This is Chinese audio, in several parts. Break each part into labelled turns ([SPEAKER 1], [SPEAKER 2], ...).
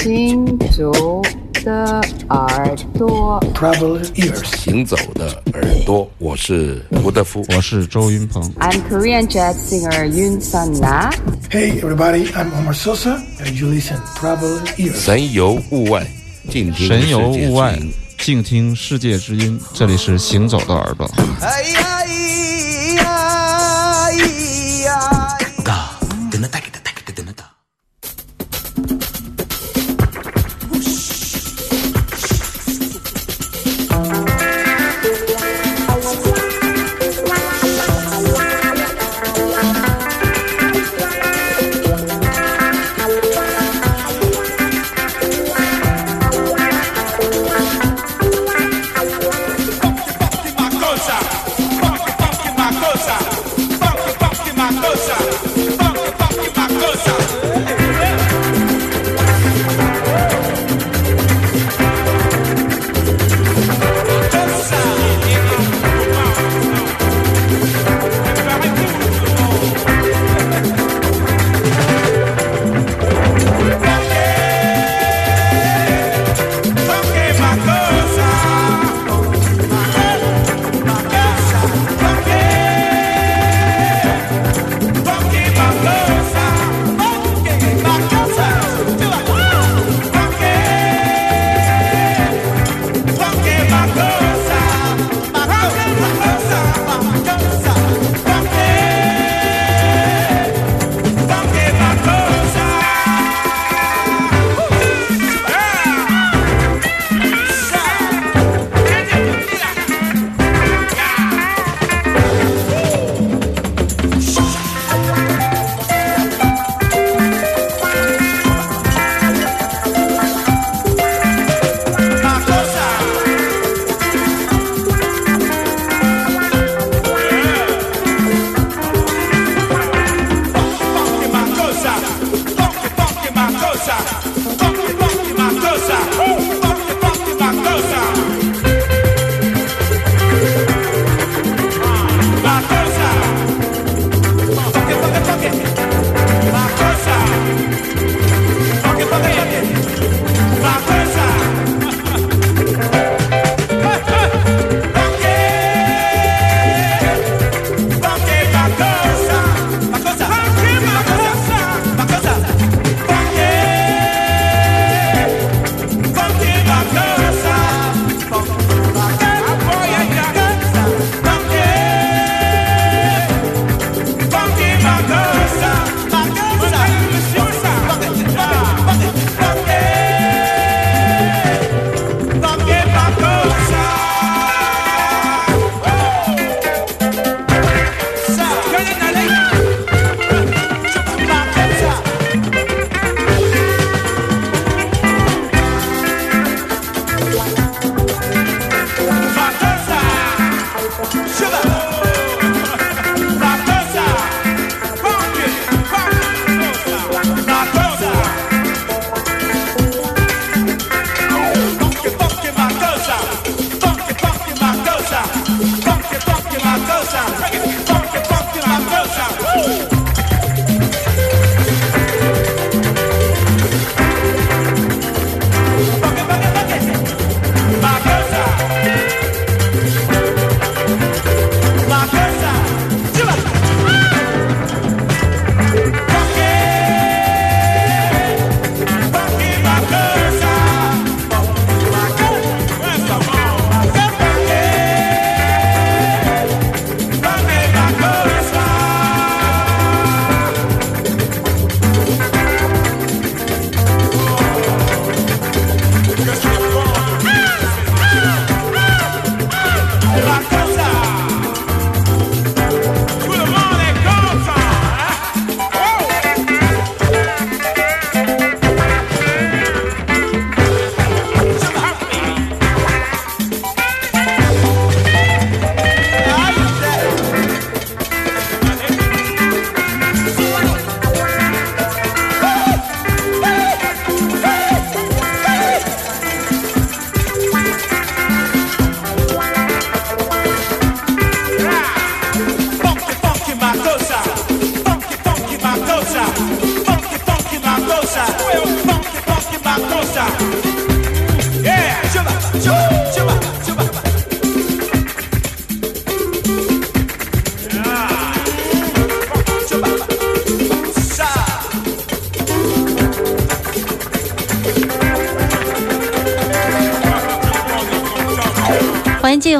[SPEAKER 1] 行走的耳朵
[SPEAKER 2] ，Travel ears.
[SPEAKER 3] 行走的耳朵，我是吴德夫。
[SPEAKER 4] 我是周云鹏。
[SPEAKER 1] I'm Korean jazz singer Yun Sun Na.
[SPEAKER 2] Hey, everybody, I'm Omar Sosa, and you listen Travel ears.
[SPEAKER 3] 神游物外，静听
[SPEAKER 4] 神游
[SPEAKER 3] 世界
[SPEAKER 4] 物外
[SPEAKER 3] 之音，
[SPEAKER 4] 静听世界之音。这里是行走的耳朵。
[SPEAKER 5] 哎呀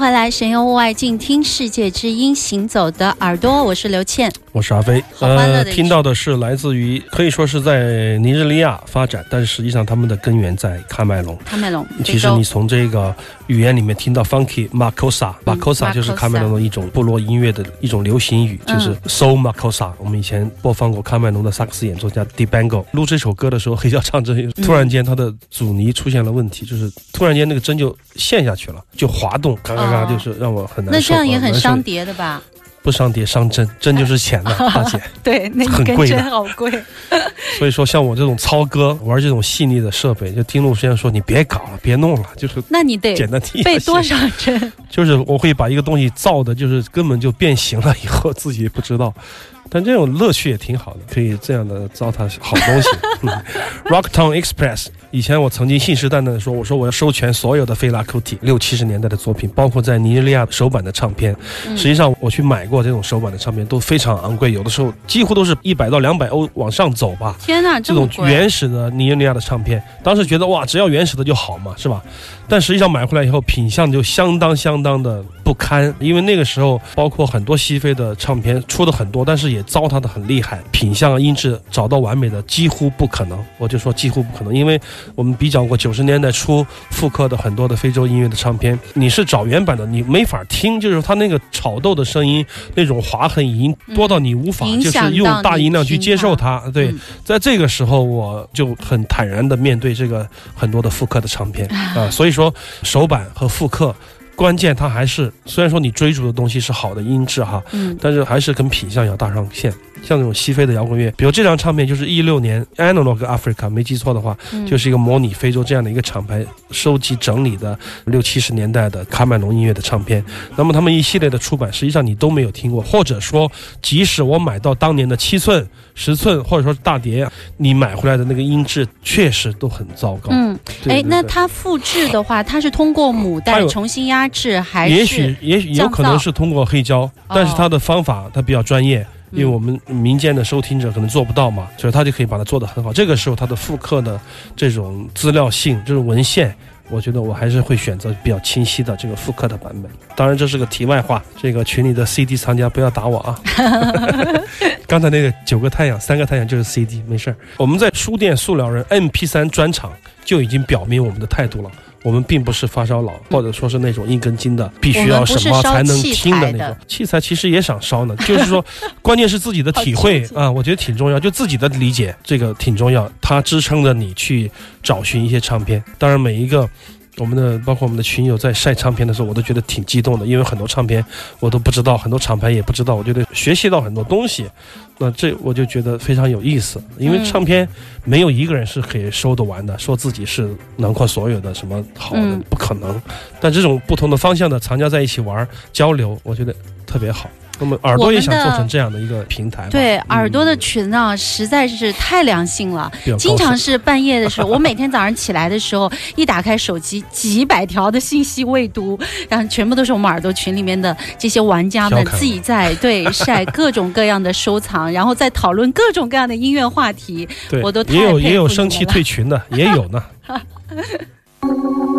[SPEAKER 6] 回来，神游物外，静听世界之音，行走的耳朵，我是刘倩。
[SPEAKER 7] 我是阿飞，呃，听到的是来自于可以说是在尼日利亚发展，但是实际上他们的根源在喀麦隆。
[SPEAKER 6] 喀麦隆，
[SPEAKER 7] 其实你从这个语言里面听到 funky makosa 就是喀麦隆的一种部落音乐的一种流行语，
[SPEAKER 6] 嗯
[SPEAKER 7] 就是 soul makosa。我们以前播放过喀麦隆的萨克斯演奏家 Dibango 录这首歌的时候，黑胶唱针
[SPEAKER 6] 嗯
[SPEAKER 7] 突然间它的阻尼出现了问题，就是突然间那个针就陷下去了，就滑动，嘎嘎嘎，
[SPEAKER 6] 哦
[SPEAKER 7] 就是让我很难受。
[SPEAKER 6] 那这样也很伤碟的吧？
[SPEAKER 7] 不伤碟伤针，针就是钱呐，大姐。
[SPEAKER 6] 对，那一根
[SPEAKER 7] 很贵的
[SPEAKER 6] 针好贵。
[SPEAKER 7] 所以说，像我这种操哥玩这种细腻的设备，就听路先生说你别搞了，别弄了，就是
[SPEAKER 6] 那你得
[SPEAKER 7] 简单听。
[SPEAKER 6] 背多？少针？
[SPEAKER 7] 就是我会把一个东西造的，就是根本就变形了，以后自己也不知道。但这种乐趣也挺好的，可以这样的糟蹋好东西。嗯、Rocktown Express，以前我曾经信誓旦旦的说，我说我要收全所有的菲拉库蒂六七十年代的作品，包括在尼日利亚首版的唱片。
[SPEAKER 6] 嗯
[SPEAKER 7] 实际上我去买过这种首版的唱片，都非常昂贵，有的时候几乎都是一百到两百欧往上走吧。
[SPEAKER 6] 天哪，
[SPEAKER 7] 这种！原始的尼日利亚的唱片，当时觉得哇，只要原始的就好嘛，是吧？但实际上买回来以后，品相就相当相当的不堪，因为那个时候包括很多西非的唱片出的很多，但是也糟蹋的很厉害，品相啊音质找到完美的几乎不可能。我就说几乎不可能，因为我们比较过九十年代初复刻的很多的非洲音乐的唱片，你是找原版的，你没法听，就是它那个炒豆的声音，那种划痕已经多到你无法
[SPEAKER 6] 影
[SPEAKER 7] 就是用大音量去接受
[SPEAKER 6] 它
[SPEAKER 7] 它。对，
[SPEAKER 6] 嗯
[SPEAKER 7] 在这个时候，我就很坦然的面对这个很多的复刻的唱片 啊、所以说首版和复刻。关键它还是，虽然说你追逐的东西是好的音质哈，
[SPEAKER 6] 嗯，
[SPEAKER 7] 但是还是跟品相要搭上线。像那种西非的摇滚乐，比如这张唱片就是一六年 Analog Africa，没记错的话，
[SPEAKER 6] 嗯
[SPEAKER 7] 就是一个模拟非洲这样的一个厂牌收集整理的六七十年代的卡麦隆音乐的唱片。那么他们一系列的出版，实际上你都没有听过，或者说，即使我买到当年的七寸、十寸，或者说是大碟，你买回来的那个音质确实都很糟糕。
[SPEAKER 6] 嗯，哎，那它复制的话，它是通过母带重新压制，还是也
[SPEAKER 7] 许也许有可能是通过黑胶，但是它的方法它比较专业。因为
[SPEAKER 6] 嗯
[SPEAKER 7] 我们民间的收听者可能做不到嘛，所以他就可以把它做得很好。这个时候，它的复刻的这种资料性、这种文献，我觉得我还是会选择比较清晰的这个复刻的版本。当然，这是个题外话，这个群里的 CD 藏家不要打我啊。刚才那个九个太阳、三个太阳就是 CD，没事儿。我们在书店塑料人 MP3 专场就已经表明我们的态度了。我们并不是发烧佬，或者说是那种一根筋的，必须要什么才能听的那种。器材其实也想烧呢，就是说，关键是自己的体会啊，我觉得挺重要，就自己的理解这个挺重要，它支撑着你去找寻一些唱片。当然，每一个。我们的包括我们的群友在晒唱片的时候，我都觉得挺激动的，因为很多唱片我都不知道，很多厂牌也不知道，我觉得学习到很多东西。那这我就觉得非常有意思，因为唱片没有一个人是可以收得完的，说自己是囊括所有的什么好的，
[SPEAKER 6] 嗯
[SPEAKER 7] 不可能。但这种不同的方向的藏家在一起玩交流，我觉得特别好。那么耳朵也想做成这样的一个平台。
[SPEAKER 6] 对，
[SPEAKER 7] 嗯
[SPEAKER 6] 耳朵的群啊，实在是太良心了经常是半夜的时候，我每天早上起来的时候，一打开手机，几百条的信息未读，然后全部都是我们耳朵群里面的这些玩家们自己在对晒各种各样的收藏，然后在讨论各种各样的音乐话题。
[SPEAKER 7] 对，
[SPEAKER 6] 我都太
[SPEAKER 7] 也有也有生气退群的，也有呢。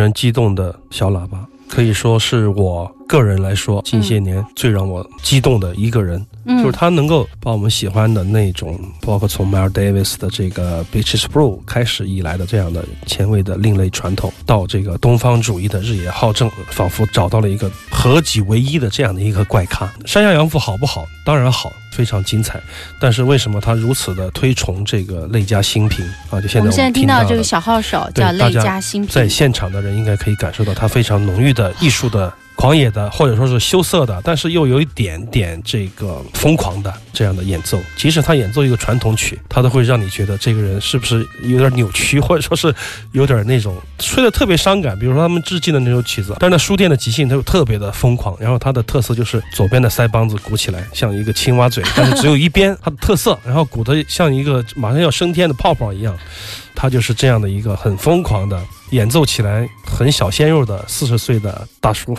[SPEAKER 7] 人激动的小喇叭，可以说是我个人来说近些年最让我激动的一个人。
[SPEAKER 6] 嗯
[SPEAKER 7] 就是他能够把我们喜欢的那种，包括从 Miles Davis 的这个 Beaches Brew 开始以来的这样的前卫的另类传统，到这个东方主义的日野浩正，仿佛找到了一个合己为一的这样的一个怪咖。山下洋辅好不好？当然好，非常精彩。但是为什么他如此的推崇这个类加新品啊？就现在
[SPEAKER 6] 我们现在听到这个小号手叫类
[SPEAKER 7] 大家
[SPEAKER 6] 家新品
[SPEAKER 7] 在，现场的人应该可以感受到他非常浓郁的艺术的。狂野的，或者说是羞涩的，但是又有一点点这个疯狂的这样的演奏。即使他演奏一个传统曲，他都会让你觉得这个人是不是有点扭曲，或者说是有点那种吹的特别伤感。比如说他们致敬的那首曲子，但是呢，书店的即兴它又特别的疯狂。然后它的特色就是左边的腮帮子鼓起来像一个青蛙嘴，但是只有一边，它的特色，然后鼓得像一个马上要升天的泡泡一样。他就是这样的一个很疯狂的演奏起来很小鲜肉的四十岁的大叔，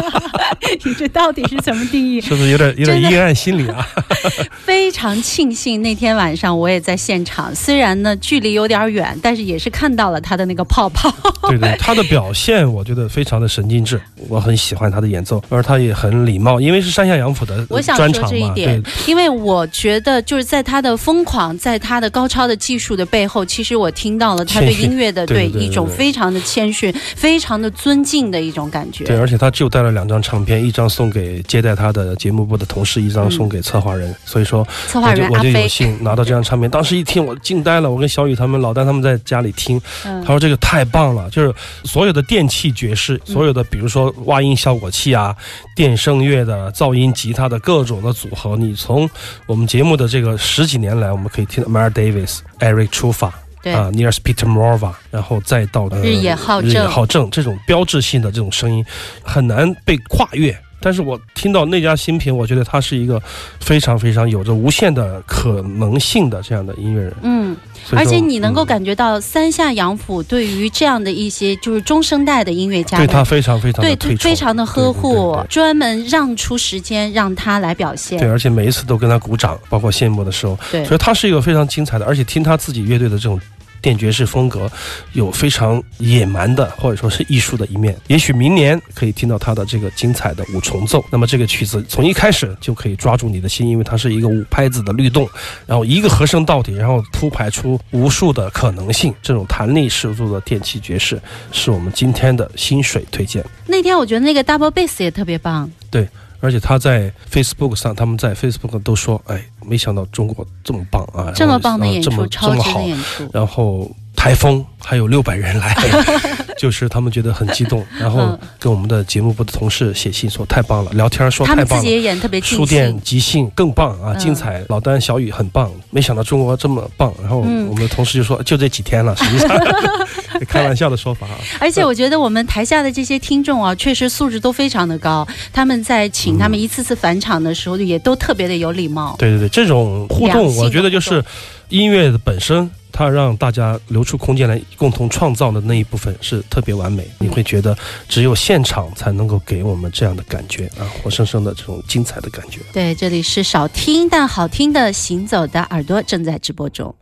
[SPEAKER 6] 你这到底是怎么定义？
[SPEAKER 7] 是不是有点有点阴暗心理啊？
[SPEAKER 6] 非常庆幸那天晚上我也在现场，虽然呢距离有点远，但是也是看到了他的那个泡泡。
[SPEAKER 7] 对对，他的表现我觉得非常的神经质，我很喜欢他的演奏，而他也很礼貌，因为是山下洋辅的
[SPEAKER 6] 我想说
[SPEAKER 7] 专场嘛，
[SPEAKER 6] 这一点
[SPEAKER 7] 对，
[SPEAKER 6] 因为我觉得就是在他的疯狂，在他的高超的技术的背后，其实我听到了他对音乐的
[SPEAKER 7] 对
[SPEAKER 6] 一种非常的谦逊、非常的尊敬的一种感觉。
[SPEAKER 7] 对，而且他就带了两张唱片，一张送给接待他的节目部的同事，一张送给策划人。所以说，
[SPEAKER 6] 策划
[SPEAKER 7] 我就我就有幸拿到这张唱片，当时一听我惊呆了。我跟小雨他们、老丹他们在家里听，
[SPEAKER 6] 嗯
[SPEAKER 7] 他说这个太棒了，就是所有的电器爵士，所有的比如说挖音效果器啊、电声乐的噪音吉他的各种的组合，你从我们节目的这个十几年来，我们可以听到 Miles Davis、Eric Trufa。
[SPEAKER 6] 对
[SPEAKER 7] 啊 n e a r s Peter Morva，然后再到、呃
[SPEAKER 6] 日野浩正
[SPEAKER 7] 日野浩正这种标志性的这种声音，很难被跨越。但是我听到那家新品，我觉得他是一个非常非常有着无限的可能性的这样的音乐人。
[SPEAKER 6] 嗯，而且你能够
[SPEAKER 7] 嗯
[SPEAKER 6] 感觉到三下洋辅对于这样的一些就是中生代的音乐家
[SPEAKER 7] 对他非常非常的
[SPEAKER 6] 对，非常的呵
[SPEAKER 7] 对
[SPEAKER 6] 护
[SPEAKER 7] 对对，
[SPEAKER 6] 专门让出时间让他来表现。
[SPEAKER 7] 对，而且每一次都跟他鼓掌，包括谢幕的时候，
[SPEAKER 6] 对
[SPEAKER 7] 所以他是一个非常精彩的，而且听他自己乐队的这种。电爵士风格有非常野蛮的或者说是艺术的一面，也许明年可以听到他的这个精彩的五重奏。那么这个曲子从一开始就可以抓住你的心，因为它是一个五拍子的律动，然后一个和声到底，然后铺排出无数的可能性。这种弹力十足的电气爵士是我们今天的薪水推荐。
[SPEAKER 6] 那天我觉得那个 double bass 也特别棒，对
[SPEAKER 7] 而且他在 Facebook 上，他们在 Facebook 都说，哎，没想到中国这么棒啊，
[SPEAKER 6] 这么棒的
[SPEAKER 7] 这么
[SPEAKER 6] 超值的
[SPEAKER 7] 这么好，
[SPEAKER 6] 演出。
[SPEAKER 7] 然后台风还有六百人来，就是他们觉得很激动，然后
[SPEAKER 6] 嗯
[SPEAKER 7] 跟我们的节目部的同事写信说太棒了，聊天说
[SPEAKER 6] 他们自
[SPEAKER 7] 太棒了。
[SPEAKER 6] 己也演特别
[SPEAKER 7] 书店，即兴更棒啊，
[SPEAKER 6] 嗯
[SPEAKER 7] 精彩！老丹、小雨很棒，没想到中国这么棒。然后
[SPEAKER 6] 嗯
[SPEAKER 7] 我们的同事就说，就这几天了，实际上 开玩笑的说法啊。
[SPEAKER 6] 而且我觉得我们台下的这些听众啊，确实素质都非常的高。他们在请他们一次次返场的时候，也都特别的有礼貌。
[SPEAKER 7] 对对对，这种互动，我觉得就是音乐的本身，它让大家留出空间来共同创造的那一部分是特别完美。你会觉得只有现场才能够给我们这样的感觉啊，活生生的这种精彩的感觉。
[SPEAKER 6] 对，这里是少听但好听的行走的耳朵正在直播中。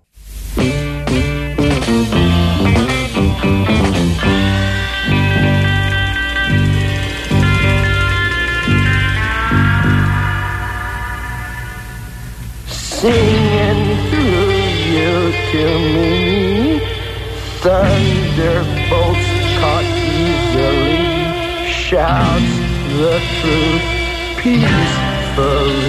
[SPEAKER 5] Singing through to me. Thunderbolts caught easily, shouts the truth peacefully.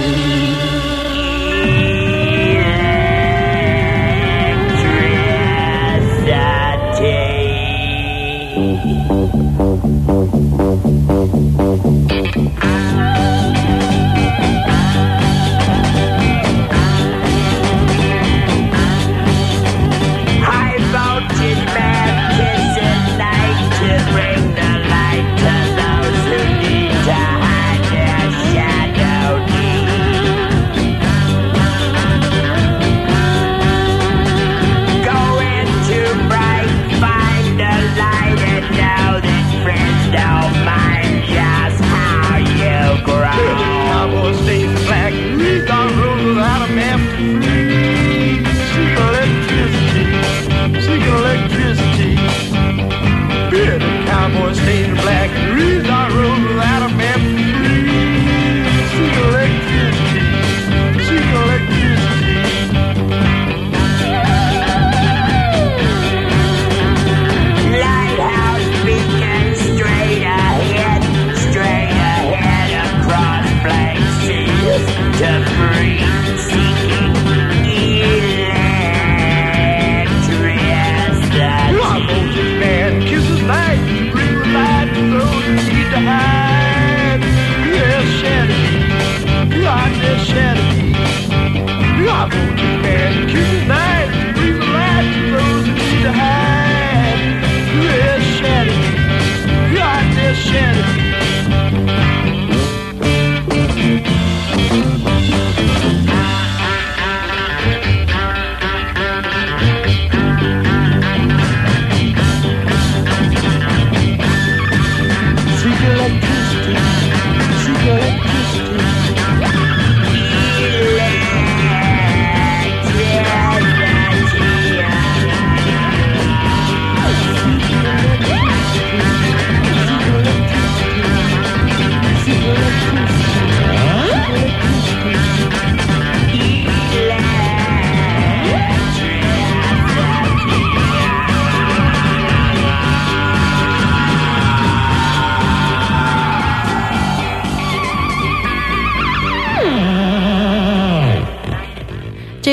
[SPEAKER 8] Yeah.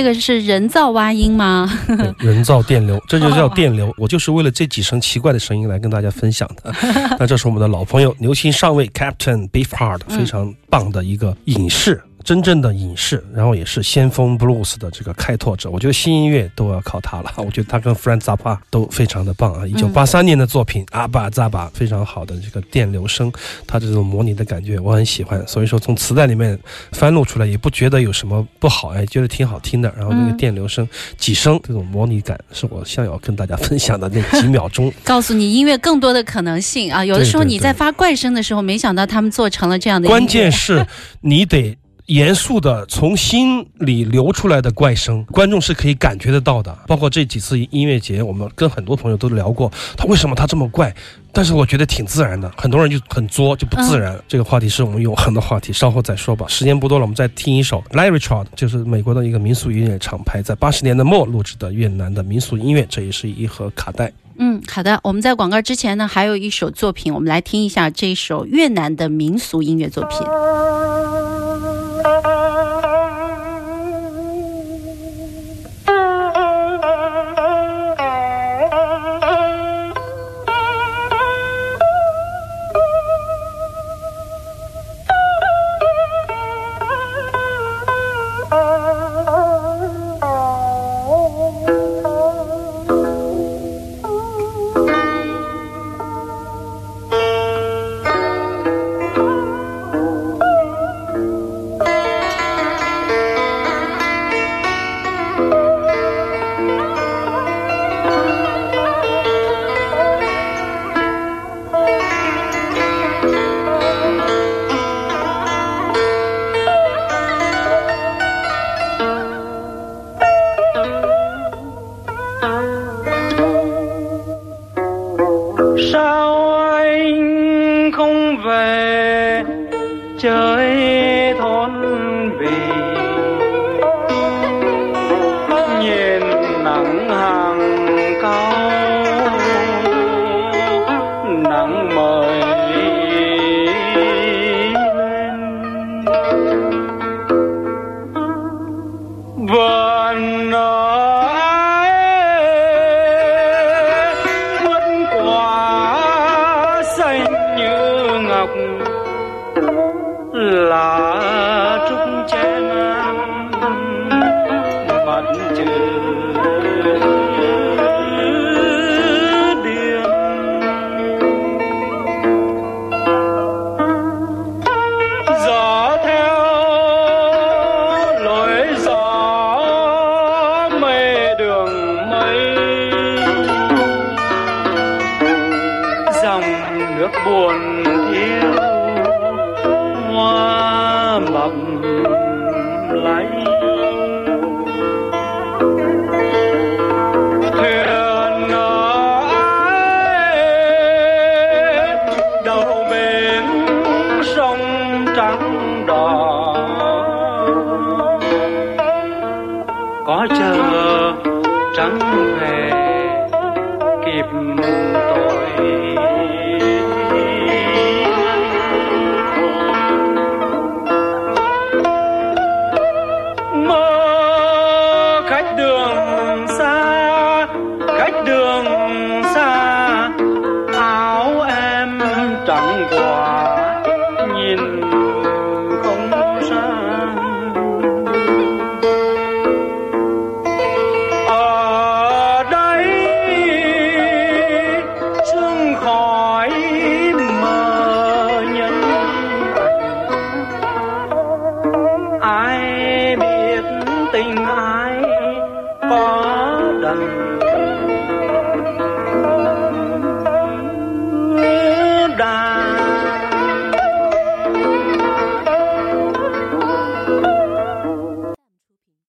[SPEAKER 6] 这个是人造蛙音吗？
[SPEAKER 7] 人造电流，这就叫电流。我就是为了这几声奇怪的声音来跟大家分享的。那这是我们的老朋友牛心上尉 Captain Beefheart，非常棒的一个隐士。真正的影视，然后也是先锋 blues 的这个开拓者，我觉得新音乐都要靠他了。我觉得他跟 Frank Zappa 都非常的棒啊！一九八三年的作品《阿巴扎巴》非常好的这个电流声，他这种模拟的感觉我很喜欢。所以说从磁带里面翻录出来也不觉得有什么不好，哎，觉得挺好听的。然后那个电流声几声这种模拟感是我想要跟大家分享的那几秒钟。
[SPEAKER 6] 告诉你音乐更多的可能性啊！有的时候你在发怪声的时候，没想到他们做成了这样的。
[SPEAKER 7] 关键是你得严肃的从心里流出来的怪声，观众是可以感觉得到的。包括这几次音乐节，我们跟很多朋友都聊过，他为什么他这么怪？但是我觉得挺自然的，很多人就很作，就不自然。这个话题是我们永恒的话题，稍后再说吧。时间不多了，我们再听一首 Larry Chard，就是美国的一个民俗音乐厂牌，在八十年代末录制的越南的民俗音乐，这也是一盒卡带。
[SPEAKER 6] 嗯，好的。我们在广告之前呢，还有一首作品，我们来听一下这一首越南的民俗音乐作品。
[SPEAKER 5] Sao anh không về trời?